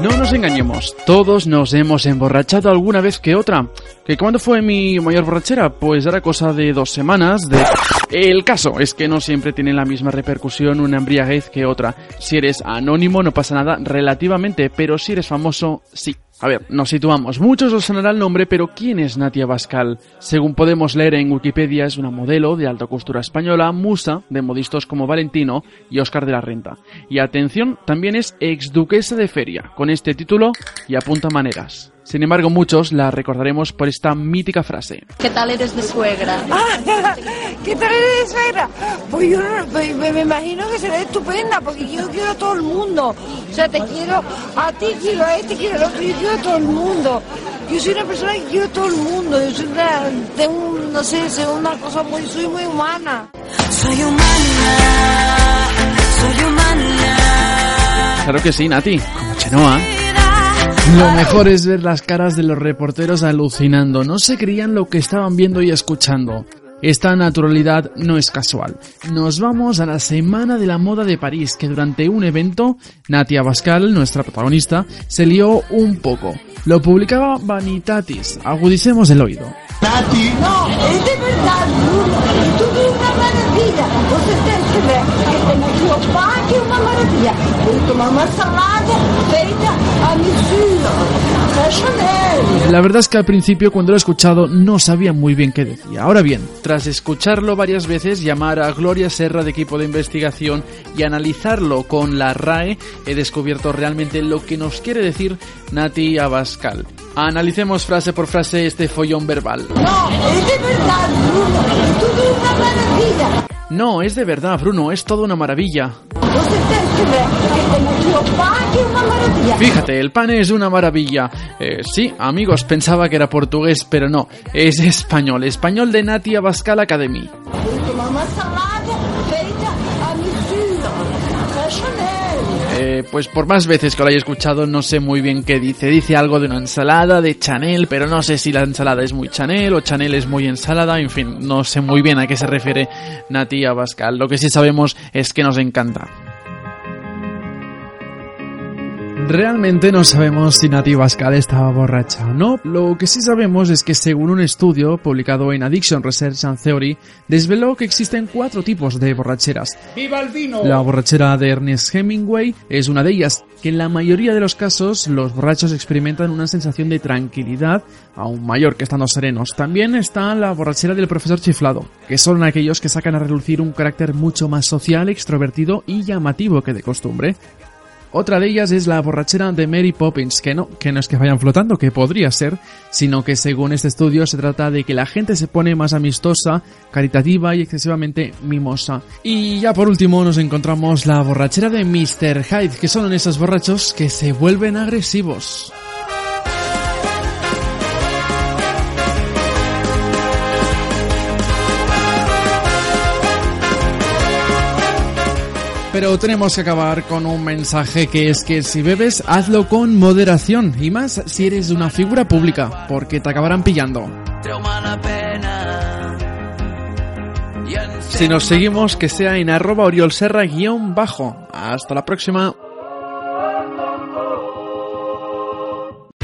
No nos engañemos, todos nos hemos emborrachado alguna vez que otra. ¿Que cuándo fue mi mayor borrachera? Pues era cosa de dos semanas. De... El caso es que no siempre tiene la misma repercusión una embriaguez que otra. Si eres anónimo no pasa nada relativamente, pero si eres famoso, sí. A ver, nos situamos. Muchos os sonará el nombre, pero ¿quién es Natia Bascal? Según podemos leer en Wikipedia, es una modelo de alta costura española, musa de modistos como Valentino y Oscar de la Renta. Y atención, también es ex duquesa de Feria, con este título y apunta maneras. Sin embargo, muchos la recordaremos por esta mítica frase. ¿Qué tal eres de suegra? Ah, ¿Qué tal eres de suegra? Pues yo pues me, me imagino que será estupenda, porque yo quiero a todo el mundo. O sea, te quiero a ti, quiero a este, quiero al otro, yo quiero a todo el mundo. Yo soy una persona que quiero a todo el mundo. Yo soy una, tengo, no sé, soy una cosa muy, soy muy humana. Soy humana, soy humana. Claro que sí, Nati, como Chenoa. Lo mejor es ver las caras de los reporteros alucinando. No se creían lo que estaban viendo y escuchando. Esta naturalidad no es casual. Nos vamos a la Semana de la Moda de París, que durante un evento, Natia Bascal, nuestra protagonista, se lió un poco. Lo publicaba Vanitatis. Agudicemos el oído. No, es de verdad, Bruno. Tú eres una maravilla. Tem aqui o uma maravilha. Tomar uma salada feita a Chanel. La verdad es que al principio cuando lo he escuchado no sabía muy bien qué decía. Ahora bien, tras escucharlo varias veces, llamar a Gloria Serra de equipo de investigación y analizarlo con la RAE, he descubierto realmente lo que nos quiere decir Nati Abascal. Analicemos frase por frase este follón verbal. No, es de verdad, Bruno. Una maravilla. No, es de verdad, Bruno, es toda una maravilla. Fíjate, el pan es una maravilla. Eh, sí, amigos, pensaba que era portugués, pero no, es español. Español de Nati Abascal Academy. Pues por más veces que lo haya escuchado, no sé muy bien qué dice. Dice algo de una ensalada, de Chanel, pero no sé si la ensalada es muy Chanel o Chanel es muy ensalada. En fin, no sé muy bien a qué se refiere Nati Abascal. Lo que sí sabemos es que nos encanta. Realmente no sabemos si Nati Bascal estaba borracha o no. Lo que sí sabemos es que según un estudio publicado en Addiction Research and Theory, desveló que existen cuatro tipos de borracheras. La borrachera de Ernest Hemingway es una de ellas, que en la mayoría de los casos los borrachos experimentan una sensación de tranquilidad aún mayor que estando serenos. También está la borrachera del profesor chiflado, que son aquellos que sacan a relucir un carácter mucho más social, extrovertido y llamativo que de costumbre. Otra de ellas es la borrachera de Mary Poppins, que no, que no es que vayan flotando, que podría ser, sino que según este estudio se trata de que la gente se pone más amistosa, caritativa y excesivamente mimosa. Y ya por último nos encontramos la borrachera de Mr. Hyde, que son esos borrachos que se vuelven agresivos. Pero tenemos que acabar con un mensaje que es que si bebes, hazlo con moderación. Y más si eres una figura pública, porque te acabarán pillando. Si nos seguimos, que sea en arroba oriolserra guion bajo. Hasta la próxima.